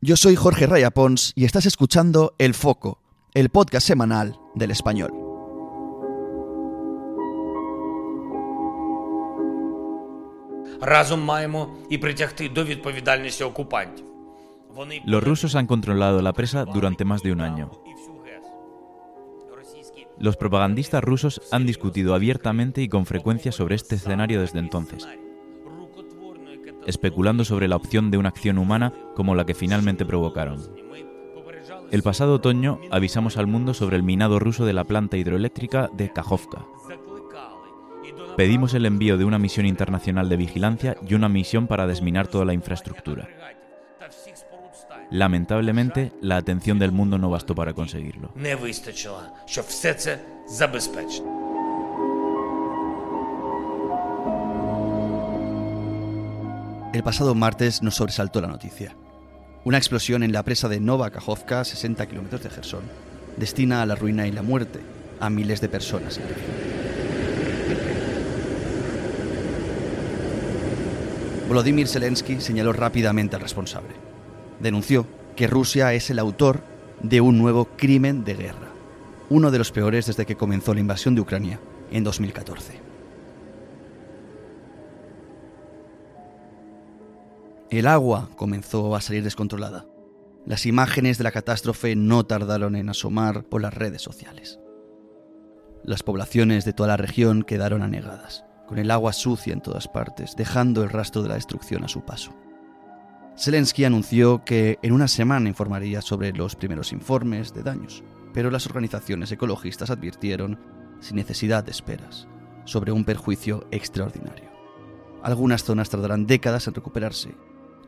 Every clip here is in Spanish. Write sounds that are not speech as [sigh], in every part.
Yo soy Jorge Raya Pons y estás escuchando El Foco, el podcast semanal del español. Los rusos han controlado la presa durante más de un año. Los propagandistas rusos han discutido abiertamente y con frecuencia sobre este escenario desde entonces especulando sobre la opción de una acción humana como la que finalmente provocaron. El pasado otoño avisamos al mundo sobre el minado ruso de la planta hidroeléctrica de Kajovka. Pedimos el envío de una misión internacional de vigilancia y una misión para desminar toda la infraestructura. Lamentablemente, la atención del mundo no bastó para conseguirlo. El pasado martes nos sobresaltó la noticia. Una explosión en la presa de Nova Kajovka, 60 kilómetros de Gerson, destina a la ruina y la muerte a miles de personas. Volodymyr Zelensky señaló rápidamente al responsable. Denunció que Rusia es el autor de un nuevo crimen de guerra, uno de los peores desde que comenzó la invasión de Ucrania en 2014. El agua comenzó a salir descontrolada. Las imágenes de la catástrofe no tardaron en asomar por las redes sociales. Las poblaciones de toda la región quedaron anegadas, con el agua sucia en todas partes, dejando el rastro de la destrucción a su paso. Zelensky anunció que en una semana informaría sobre los primeros informes de daños, pero las organizaciones ecologistas advirtieron, sin necesidad de esperas, sobre un perjuicio extraordinario. Algunas zonas tardarán décadas en recuperarse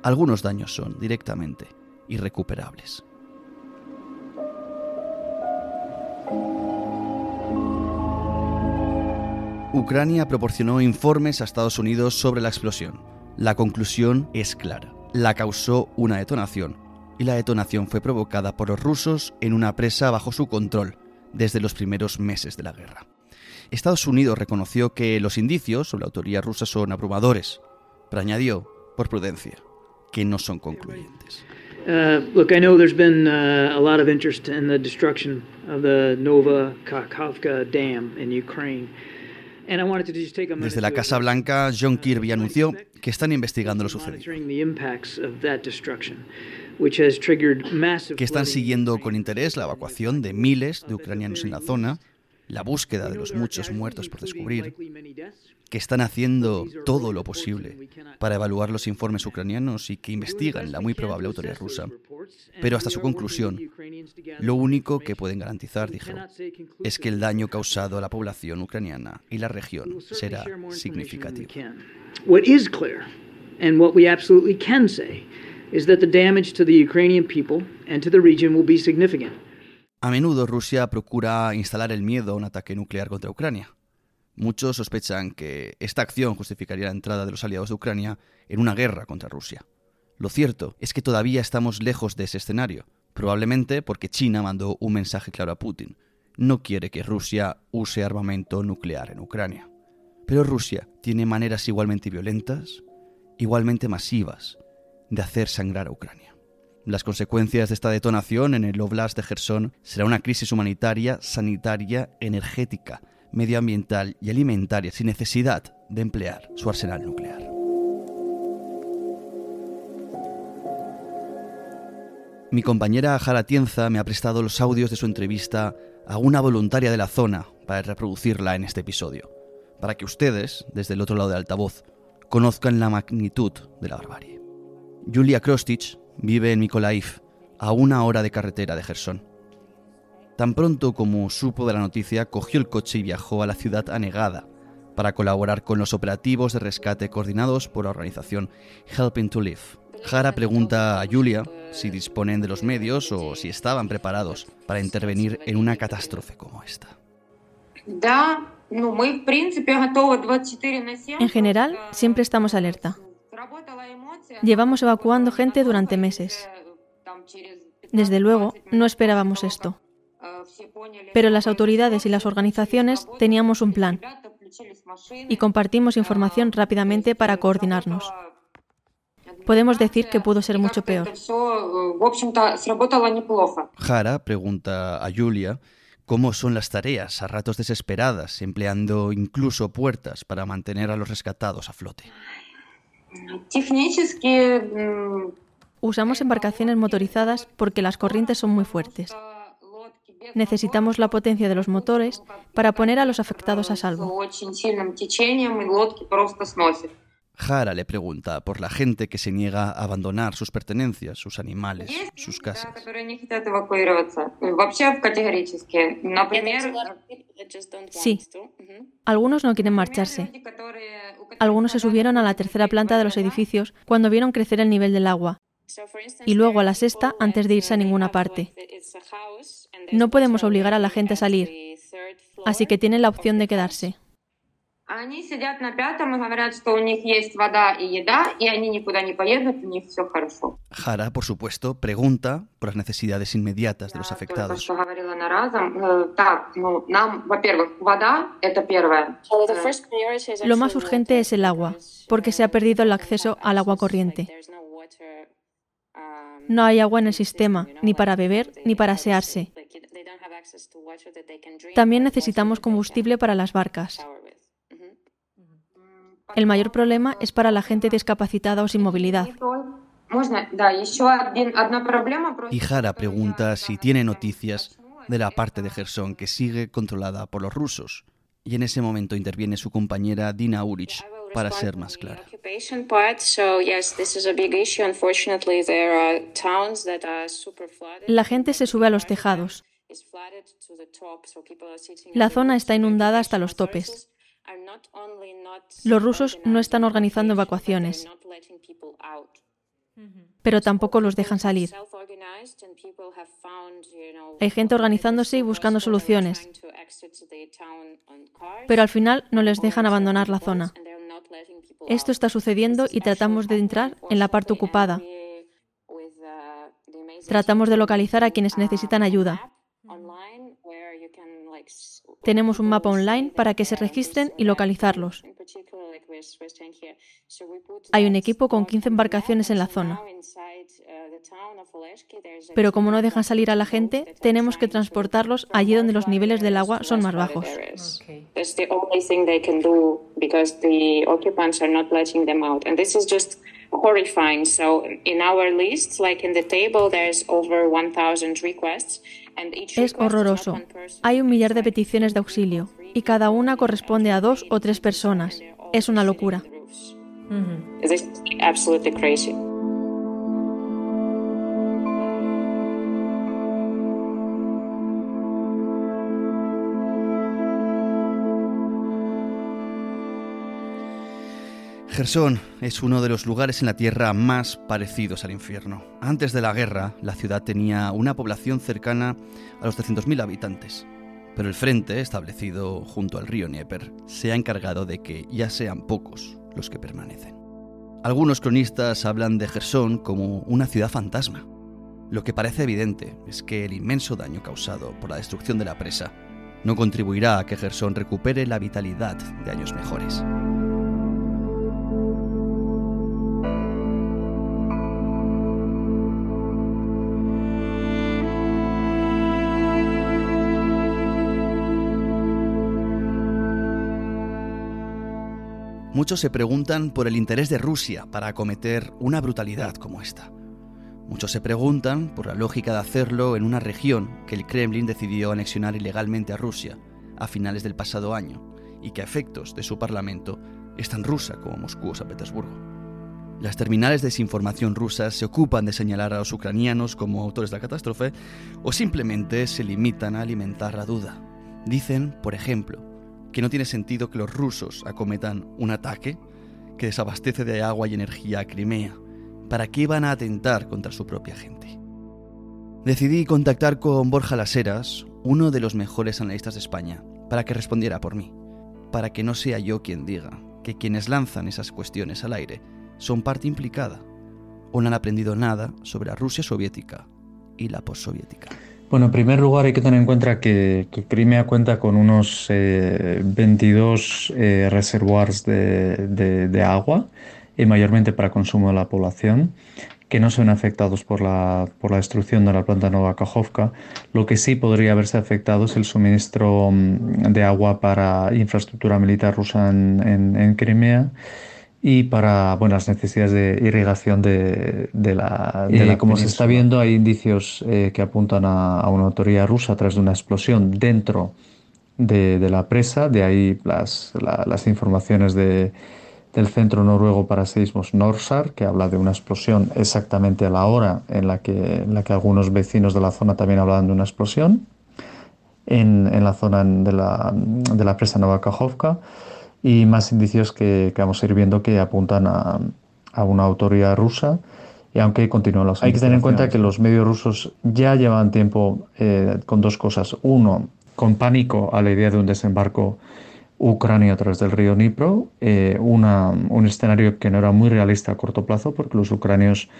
algunos daños son directamente irrecuperables. Ucrania proporcionó informes a Estados Unidos sobre la explosión. La conclusión es clara. La causó una detonación y la detonación fue provocada por los rusos en una presa bajo su control desde los primeros meses de la guerra. Estados Unidos reconoció que los indicios sobre la autoría rusa son abrumadores, pero añadió, por prudencia, que no son concluyentes. Uh, look, I know there's been uh, a lot of interest in the destruction of the Nova Kakhovka Dam in Ukraine. Desde la Casa Blanca, John Kirby anunció que están investigando lo sucedido, que están siguiendo con interés la evacuación de miles de ucranianos en la zona, la búsqueda de los muchos muertos por descubrir, que están haciendo todo lo posible para evaluar los informes ucranianos y que investigan la muy probable autoría rusa. Pero hasta su conclusión, lo único que pueden garantizar, dijo, es que el daño causado a la población ucraniana y la región será significativo. What is clear, and what we absolutely can say, is that the damage to the Ukrainian people and to the region will be significant. A menudo Rusia procura instalar el miedo a un ataque nuclear contra Ucrania. Muchos sospechan que esta acción justificaría la entrada de los aliados de Ucrania en una guerra contra Rusia. Lo cierto es que todavía estamos lejos de ese escenario, probablemente porque China mandó un mensaje claro a Putin. No quiere que Rusia use armamento nuclear en Ucrania. Pero Rusia tiene maneras igualmente violentas, igualmente masivas, de hacer sangrar a Ucrania. Las consecuencias de esta detonación en el Oblast de Gerson será una crisis humanitaria, sanitaria, energética, medioambiental y alimentaria sin necesidad de emplear su arsenal nuclear. Mi compañera Jara Tienza me ha prestado los audios de su entrevista a una voluntaria de la zona para reproducirla en este episodio, para que ustedes, desde el otro lado del altavoz, conozcan la magnitud de la barbarie. Julia Krostich vive en Mykolaiv, a una hora de carretera de Gerson. Tan pronto como supo de la noticia, cogió el coche y viajó a la ciudad anegada para colaborar con los operativos de rescate coordinados por la organización Helping to Live. Jara pregunta a Julia si disponen de los medios o si estaban preparados para intervenir en una catástrofe como esta. En general, siempre estamos alerta. Llevamos evacuando gente durante meses. Desde luego, no esperábamos esto. Pero las autoridades y las organizaciones teníamos un plan y compartimos información rápidamente para coordinarnos. Podemos decir que pudo ser mucho peor. Jara pregunta a Julia cómo son las tareas, a ratos desesperadas, empleando incluso puertas para mantener a los rescatados a flote. Usamos embarcaciones motorizadas porque las corrientes son muy fuertes. Necesitamos la potencia de los motores para poner a los afectados a salvo. Jara le pregunta por la gente que se niega a abandonar sus pertenencias, sus animales, sus casas. Sí, algunos no quieren marcharse. Algunos se subieron a la tercera planta de los edificios cuando vieron crecer el nivel del agua. Y luego a la sexta antes de irse a ninguna parte. No podemos obligar a la gente a salir, así que tienen la opción de quedarse. Jara, por supuesto, pregunta por las necesidades inmediatas de los afectados. Lo más urgente es el agua, porque se ha perdido el acceso al agua corriente. No hay agua en el sistema, ni para beber, ni para asearse. También necesitamos combustible para las barcas. El mayor problema es para la gente discapacitada o sin movilidad. Y Jara pregunta si tiene noticias de la parte de Gerson que sigue controlada por los rusos. Y en ese momento interviene su compañera Dina Urich para ser más clara. La gente se sube a los tejados. La zona está inundada hasta los topes. Los rusos no están organizando evacuaciones, pero tampoco los dejan salir. Hay gente organizándose y buscando soluciones, pero al final no les dejan abandonar la zona. Esto está sucediendo y tratamos de entrar en la parte ocupada. Tratamos de localizar a quienes necesitan ayuda. Tenemos un mapa online para que se registren y localizarlos. Hay un equipo con 15 embarcaciones en la zona. Pero como no dejan salir a la gente, tenemos que transportarlos allí donde los niveles del agua son más bajos. Horrifying. So in our list, like in the table, there's over 1,000 requests. Es horroroso. Hay un millar de peticiones de auxilio y cada una corresponde a dos o tres personas. Es una locura. Gerson es uno de los lugares en la Tierra más parecidos al infierno. Antes de la guerra, la ciudad tenía una población cercana a los 300.000 habitantes. Pero el frente, establecido junto al río Dnieper, se ha encargado de que ya sean pocos los que permanecen. Algunos cronistas hablan de Gerson como una ciudad fantasma. Lo que parece evidente es que el inmenso daño causado por la destrucción de la presa no contribuirá a que Gerson recupere la vitalidad de años mejores. Muchos se preguntan por el interés de Rusia para acometer una brutalidad como esta. Muchos se preguntan por la lógica de hacerlo en una región que el Kremlin decidió anexionar ilegalmente a Rusia a finales del pasado año y que a efectos de su parlamento es tan rusa como Moscú o San Petersburgo. Las terminales de desinformación rusas se ocupan de señalar a los ucranianos como autores de la catástrofe o simplemente se limitan a alimentar la duda. Dicen, por ejemplo, que no tiene sentido que los rusos acometan un ataque que desabastece de agua y energía a Crimea ¿Para qué van a atentar contra su propia gente? Decidí contactar con Borja Laseras, uno de los mejores analistas de España, para que respondiera por mí, para que no sea yo quien diga que quienes lanzan esas cuestiones al aire son parte implicada o no han aprendido nada sobre la Rusia soviética y la postsoviética. Bueno, en primer lugar hay que tener en cuenta que, Crimea cuenta con unos 22 eh, eh, reservoirs de, agua, y mayormente para consumo de la población, que no son afectados por la, por la destrucción de la planta Nova Kajovka. Lo que sí podría haberse afectado es el suministro mm, de agua para infraestructura militar rusa en, Crimea y para bueno, las necesidades de irrigación de, la, de Como se está viendo, hay indicios eh, que apuntan a, una autoría rusa tras de una explosión dentro de, la presa, de ahí las, las informaciones de del Centro Noruego para Seísmos NORSAR, que habla de una explosión exactamente a la hora en la que, en la que algunos vecinos de la zona también hablaban de una explosión, en, en la zona de la, de la presa Novakajovka, y más indicios que, que, vamos a ir viendo que apuntan a, a una autoridad rusa. Y aunque continúan los Hay que tener en cuenta que los medios rusos ya llevan tiempo eh, con dos cosas. Uno, con pánico a la idea de un desembarco Ucrania a través del río Dnipro, eh, un escenario que no era muy realista a corto plazo porque los ucranios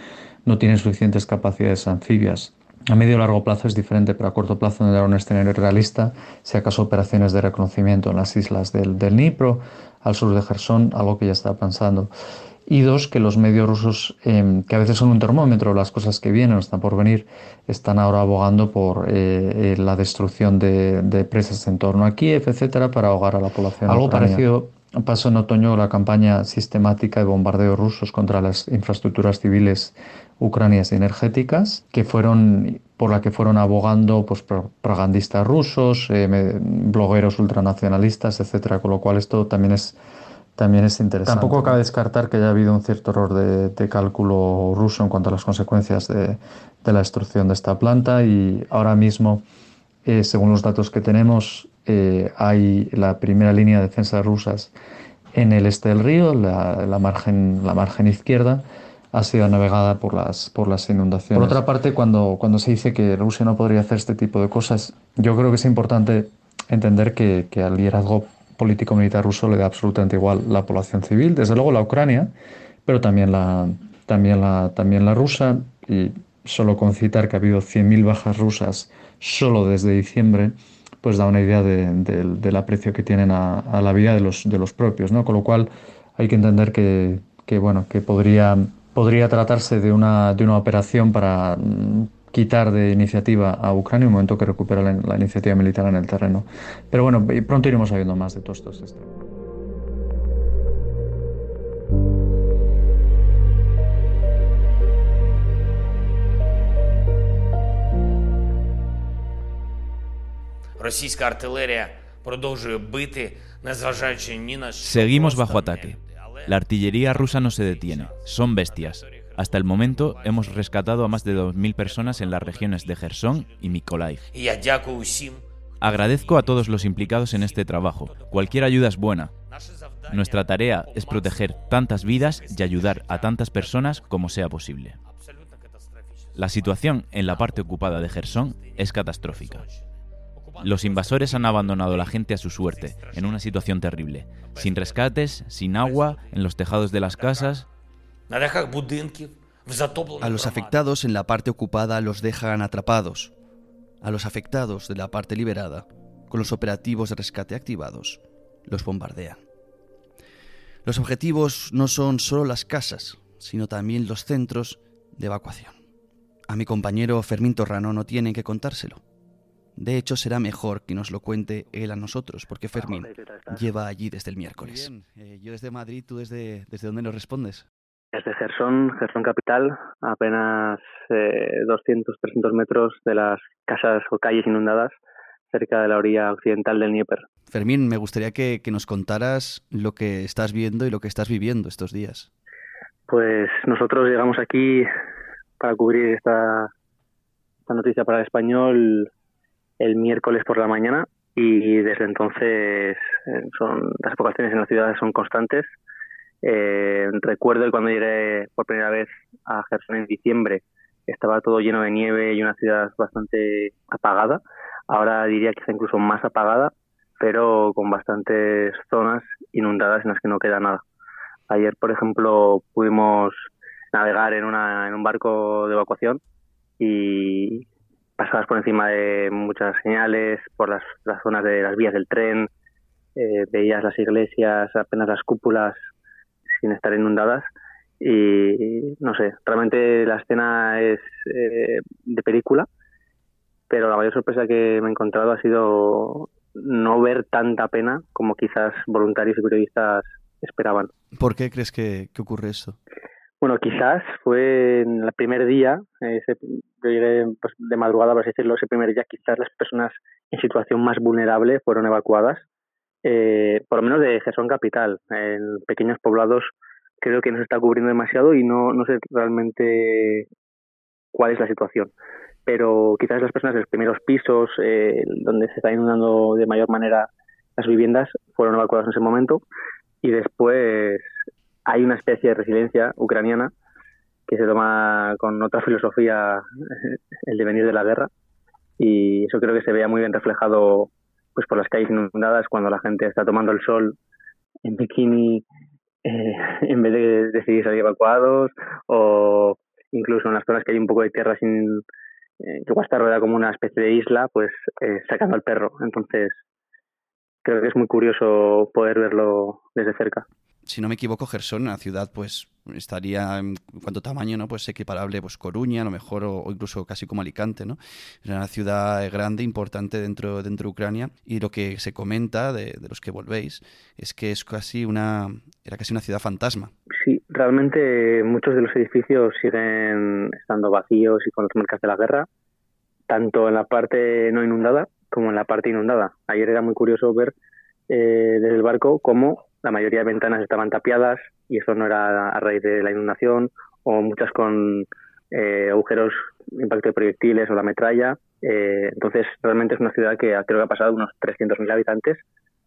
no tienen suficientes capacidades anfibias. A medio y largo plazo es diferente, pero a corto plazo no era un escenario realista, si acaso operaciones de reconocimiento en las islas del, del Dnipro, al sur de Gerson, algo que ya estaba pensando y dos, que los medios rusos, em, que a veces son un termómetro, las cosas que vienen o están por venir, están ahora abogando por eh, eh, la destrucción de, presas en torno a Kiev, etcétera, para ahogar a la población. Algo parecido pasó en otoño la campaña sistemática de bombardeos rusos contra las infraestructuras civiles ucranias energéticas, que fueron por la que fueron abogando pues, propagandistas rusos, eh, blogueros ultranacionalistas, etcétera, con lo cual esto también es también es interesante. Tampoco cabe descartar que haya habido un cierto error de, cálculo ruso en cuanto a las consecuencias de, la destrucción de esta planta y ahora mismo, eh, según los datos que tenemos, eh, hay la primera línea de defensa rusas en el este del río, la, margen, la margen izquierda, ha sido navegada por las, por las inundaciones. Por otra parte, cuando, cuando se dice que Rusia no podría hacer este tipo de cosas, yo creo que es importante entender que, que al liderazgo político-militar ruso le da absolutamente igual la población civil, desde luego la Ucrania, pero también la, también la, también la rusa, y solo con citar que ha habido 100.000 bajas rusas solo desde diciembre, pues da una idea del aprecio que tienen a, la vida de los, de los propios, ¿no? Con lo cual hay que entender que, que bueno, que podría, podría tratarse de una, de una operación para quitar de iniciativa a Ucrania en el momento que recupera la, iniciativa militar en el terreno. Pero bueno, pronto iremos sabiendo más de todos estos Seguimos bajo ataque. La artillería rusa no se detiene. Son bestias. Hasta el momento hemos rescatado a más de 2.000 personas en las regiones de Gerson y Mykolaiv. Agradezco a todos los implicados en este trabajo. Cualquier ayuda es buena. Nuestra tarea es proteger tantas vidas y ayudar a tantas personas como sea posible. La situación en la parte ocupada de Gerson es catastrófica. Los invasores han abandonado a la gente a su suerte, en una situación terrible, sin rescates, sin agua, en los tejados de las casas, a los afectados en la parte ocupada los dejan atrapados. A los afectados de la parte liberada, con los operativos de rescate activados, los bombardean. Los objetivos no son solo las casas, sino también los centros de evacuación. A mi compañero Fermín Torrano no tienen que contárselo. De hecho, será mejor que nos lo cuente él a nosotros, porque Fermín lleva allí desde el miércoles. Eh, yo desde Madrid, ¿tú desde, desde dónde nos respondes? Desde Gerson, Gerson capital, apenas eh, 200, 300 metros de las casas o calles inundadas cerca de la orilla occidental del Dnieper. Fermín, me gustaría que, nos contaras lo que estás viendo y lo que estás viviendo estos días. Pues nosotros llegamos aquí para cubrir esta, esta noticia para el español el miércoles por la mañana y desde entonces eh, son las evacuaciones en la ciudad son constantes Eh, recuerdo cuando llegué por primera vez a Gerson en diciembre, estaba todo lleno de nieve y una ciudad bastante apagada. Ahora diría está incluso más apagada, pero con bastantes zonas inundadas en las que no queda nada. Ayer, por ejemplo, pudimos navegar en, una, en un barco de evacuación y pasabas por encima de muchas señales, por las, zonas de las vías del tren, eh, veías las iglesias, apenas las cúpulas sin estar inundadas y no sé, realmente la escena es eh, de película, pero la mayor sorpresa que me he encontrado ha sido no ver tanta pena como quizás voluntarios y periodistas esperaban. ¿Por qué crees que, ocurre eso? Bueno, quizás fue en el primer día, ese, yo llegué pues, de madrugada, por así decirlo, ese primer día quizás las personas en situación más vulnerable fueron evacuadas, eh, por lo menos de Gerson Capital. En pequeños poblados creo que no se está cubriendo demasiado y no, no sé realmente cuál es la situación. Pero quizás las personas de los primeros pisos, eh, donde se está inundando de mayor manera las viviendas, fueron evacuadas en ese momento. Y después hay una especie de resiliencia ucraniana que se toma con otra [laughs] filosofía el devenir de la guerra. Y eso creo que se veía muy bien reflejado pues por las calles inundadas cuando la gente está tomando el sol en bikini eh, [laughs] en vez de decidir salir evacuados o incluso en las zonas que hay un poco de tierra sin eh, que está rodeada como una especie de isla, pues eh, sacando al perro. Entonces, creo que es muy curioso poder verlo desde cerca si no me equivoco, Gerson, la ciudad, pues estaría en cuanto tamaño, ¿no? Pues equiparable, pues Coruña, a lo mejor, o, incluso casi como Alicante, ¿no? Es una ciudad grande, importante dentro, dentro de Ucrania, y lo que se comenta de, los que volvéis es que es casi una, era casi una ciudad fantasma. Sí, realmente muchos de los edificios siguen estando vacíos y con las marcas de la guerra, tanto en la parte no inundada como en la parte inundada. Ayer era muy curioso ver eh, desde el barco cómo la mayoría de ventanas estaban tapiadas y eso no era a raíz de la inundación o muchas con eh, agujeros, impacto de proyectiles o la metralla. Eh, entonces, realmente es una ciudad que creo que ha pasado de unos 300.000 habitantes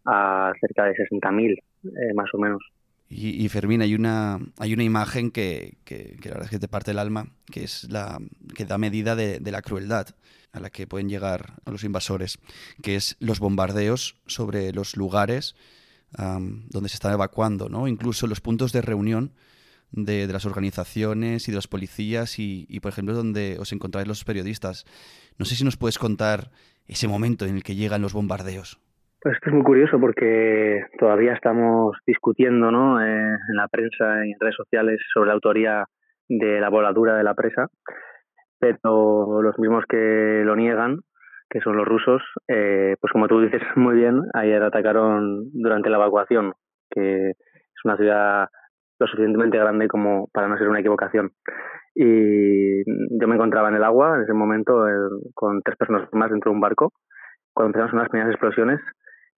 a cerca de 60.000, eh, más o menos. Y, Fermín, hay una, hay una imagen que, que, la verdad es que te parte el alma, que es la que da medida de, de la crueldad a la que pueden llegar a los invasores, que es los bombardeos sobre los lugares donde se están evacuando, ¿no? Incluso los puntos de reunión de, las organizaciones y de los policías y, por ejemplo, donde os encontráis los periodistas. No sé si nos puedes contar ese momento en el que llegan los bombardeos. Pues esto es muy curioso porque todavía estamos discutiendo ¿no? Eh, en la prensa y en redes sociales sobre la autoría de la voladura de la presa, pero los mismos que lo niegan que son los rusos, eh, pues como tú dices [laughs] muy bien, ayer atacaron durante la evacuación, que es una ciudad lo suficientemente grande como para no ser una equivocación. Y yo me encontraba en el agua en ese momento con tres personas más dentro de un barco, cuando empezamos unas pequeñas explosiones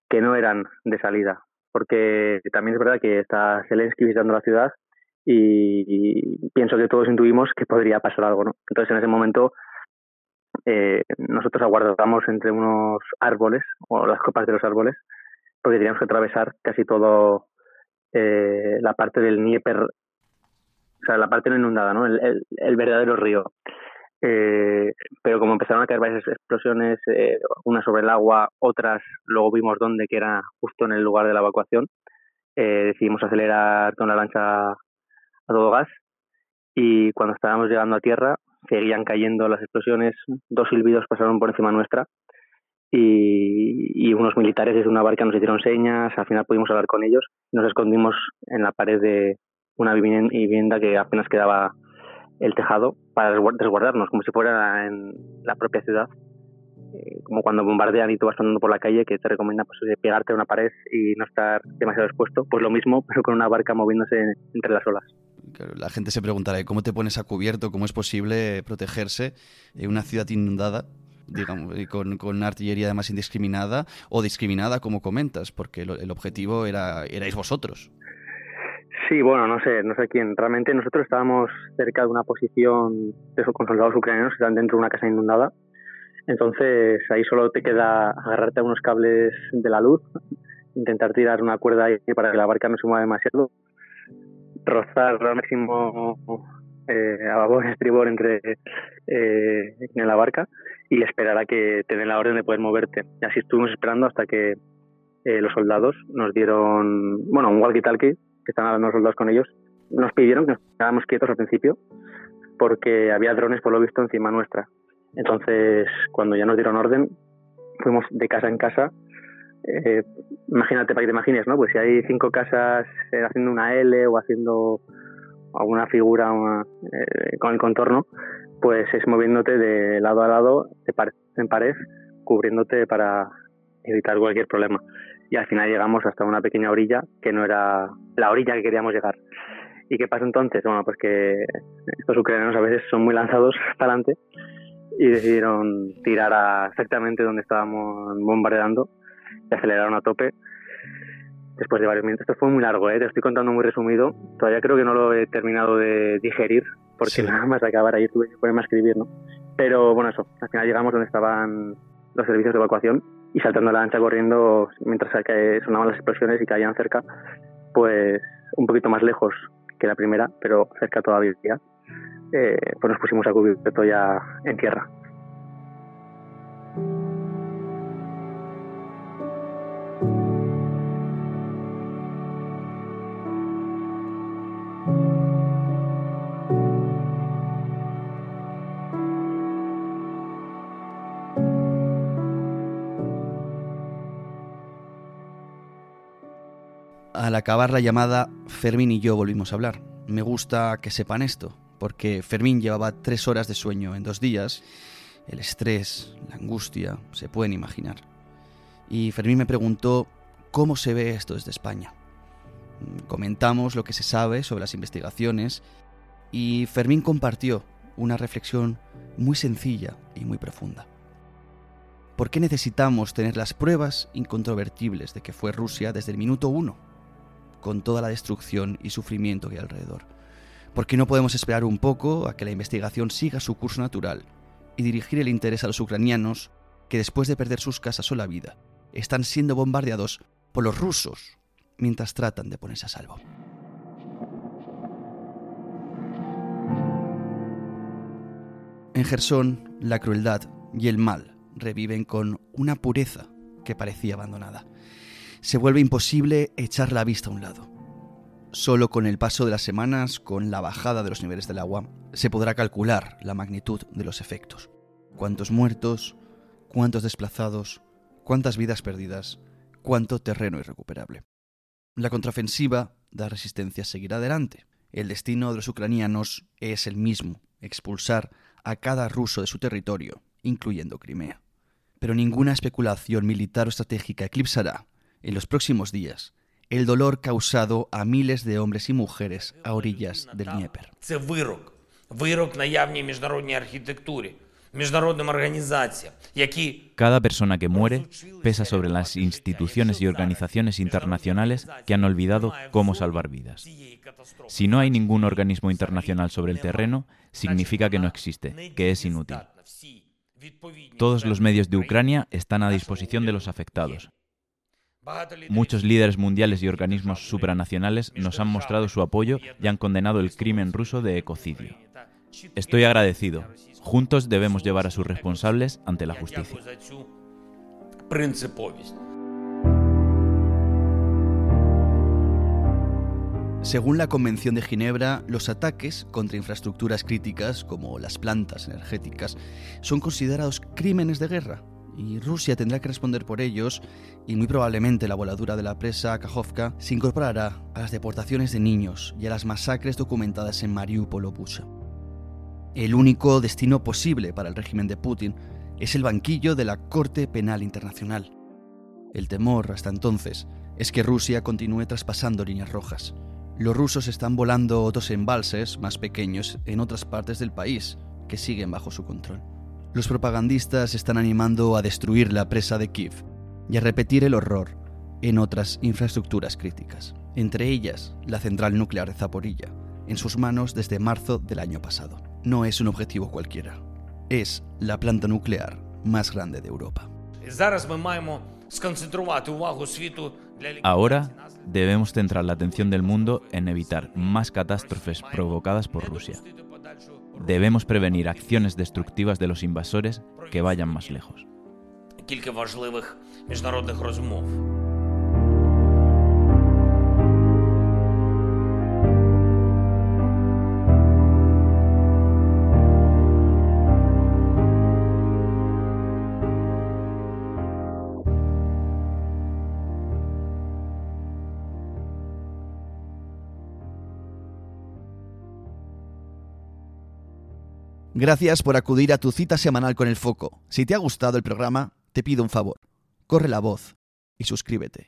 que no eran de salida, porque también es verdad que está Zelensky visitando la ciudad y, pienso que todos intuimos que podría pasar algo, ¿no? Entonces en ese momento eh, nosotros aguardamos entre unos árboles o las copas de los árboles porque teníamos que atravesar casi todo eh, la parte del Nieper, o sea, la parte no inundada, ¿no? El, el, verdadero río. Eh, pero como empezaron a caer varias explosiones, eh, unas sobre el agua, otras luego vimos dónde, que era justo en el lugar de la evacuación, eh, decidimos acelerar con la lancha a todo gas y cuando estábamos llegando a tierra seguían cayendo las explosiones, dos silbidos pasaron por encima nuestra y, unos militares desde una barca nos hicieron señas, al final pudimos hablar con ellos nos escondimos en la pared de una vivienda que apenas quedaba el tejado para resguardarnos, como si fuera en la propia ciudad. Eh, como cuando bombardean y tú vas andando por la calle que te recomienda pues, pegarte a una pared y no estar demasiado expuesto, pues lo mismo, [laughs] pero con una barca moviéndose entre las olas la gente se preguntará, ¿cómo te pones a cubierto? ¿Cómo es posible protegerse en una ciudad inundada? digamos, con, con artillería además indiscriminada o discriminada, como comentas, porque el, objetivo era erais vosotros. Sí, bueno, no sé, no sé quién. Realmente nosotros estábamos cerca de una posición de con soldados ucranianos que están dentro de una casa inundada. Entonces ahí solo te queda agarrarte a unos cables de la luz, intentar tirar una cuerda ahí para que la barca no se mueva demasiado rozar al máximo eh, a babor estribor entre eh, en la barca y esperar a que te den la orden de poder moverte. Y así estuvimos esperando hasta que eh, los soldados nos dieron, bueno, un walkie-talkie, que estaban hablando los soldados con ellos, nos pidieron que nos quedáramos quietos al principio porque había drones por lo visto encima nuestra. Entonces, cuando ya nos dieron orden, fuimos de casa en casa. Eh, imagínate, para que te imagines, ¿no? Pues si hay cinco casas eh, haciendo una L o haciendo alguna figura eh, con el contorno, pues es moviéndote de lado a lado, de pared en pared, cubriéndote para evitar cualquier problema. Y al final llegamos hasta una pequeña orilla que no era la orilla que queríamos llegar. ¿Y qué pasa entonces? Bueno, pues que estos ucranianos a veces son muy lanzados [laughs] para adelante y decidieron tirar a exactamente donde estábamos bombardeando aceleraron a tope después de varios minutos. Esto fue muy largo, ¿eh? te estoy contando muy resumido. Todavía creo que no lo he terminado de digerir porque nada más acabar ahí tuve que ponerme a escribir, ¿no? Pero bueno, eso, al final llegamos donde estaban los servicios de evacuación y saltando la lancha corriendo mientras sonaban las explosiones y caían cerca, pues un poquito más lejos que la primera, pero cerca todavía, eh, pues nos pusimos a cubierto ya en tierra. Al acabar la llamada, Fermín y yo volvimos a hablar. Me gusta que sepan esto, porque Fermín llevaba tres horas de sueño en dos días. El estrés, la angustia, se pueden imaginar. Y Fermín me preguntó cómo se ve esto desde España. Comentamos lo que se sabe sobre las investigaciones y Fermín compartió una reflexión muy sencilla y muy profunda. ¿Por qué necesitamos tener las pruebas incontrovertibles de que fue Rusia desde el minuto uno? Con toda la destrucción y sufrimiento que hay alrededor. ¿Por qué no podemos esperar un poco a que la investigación siga su curso natural y dirigir el interés a los ucranianos que después de perder sus casas o la vida están siendo bombardeados por los rusos mientras tratan de ponerse a salvo? En Gerson, la crueldad y el mal reviven con una pureza que parecía abandonada se vuelve imposible echar la vista a un lado. Solo con el paso de las semanas, con la bajada de los niveles del agua, se podrá calcular la magnitud de los efectos. Cuántos muertos, cuántos desplazados, cuántas vidas perdidas, cuánto terreno irrecuperable. La contraofensiva de resistencia seguirá adelante. El destino de los ucranianos es el mismo, expulsar a cada ruso de su territorio, incluyendo Crimea. Pero ninguna especulación militar o estratégica eclipsará en los próximos días el dolor causado a miles de hombres y mujeres a orillas del Dnieper. Cada persona que muere pesa sobre las instituciones y organizaciones internacionales que han olvidado cómo salvar vidas. Si no hay ningún organismo internacional sobre el terreno, significa que no existe, que es inútil. Todos los medios de Ucrania están a disposición de los afectados. Muchos líderes mundiales y organismos supranacionales nos han mostrado su apoyo y han condenado el crimen ruso de ecocidio. Estoy agradecido. Juntos debemos llevar a sus responsables ante la justicia. Según la Convención de Ginebra, los ataques contra infraestructuras críticas como las plantas energéticas son considerados crímenes de guerra y Rusia tendrá que responder por ellos y muy probablemente la voladura de la presa Kajovka se incorporará a las deportaciones de niños y a las masacres documentadas en Mariupol o Bucha. El único destino posible para el régimen de Putin es el banquillo de la Corte Penal Internacional. El temor hasta entonces es que Rusia continúe traspasando líneas rojas. Los rusos están volando otros embalses más pequeños en otras partes del país que siguen bajo su control. Los propagandistas están animando a destruir la presa de Kiev y a repetir el horror en otras infraestructuras críticas, entre ellas la central nuclear de Zaporilla, en sus manos desde marzo del año pasado. No es un objetivo cualquiera, es la planta nuclear más grande de Europa. Ahora debemos centrar la atención del mundo en evitar más catástrofes provocadas por Rusia. Debemos prevenir acciones destructivas de los invasores que vayan más lejos. Gracias por acudir a tu cita semanal con el foco. Si te ha gustado el programa, te pido un favor. Corre la voz y suscríbete.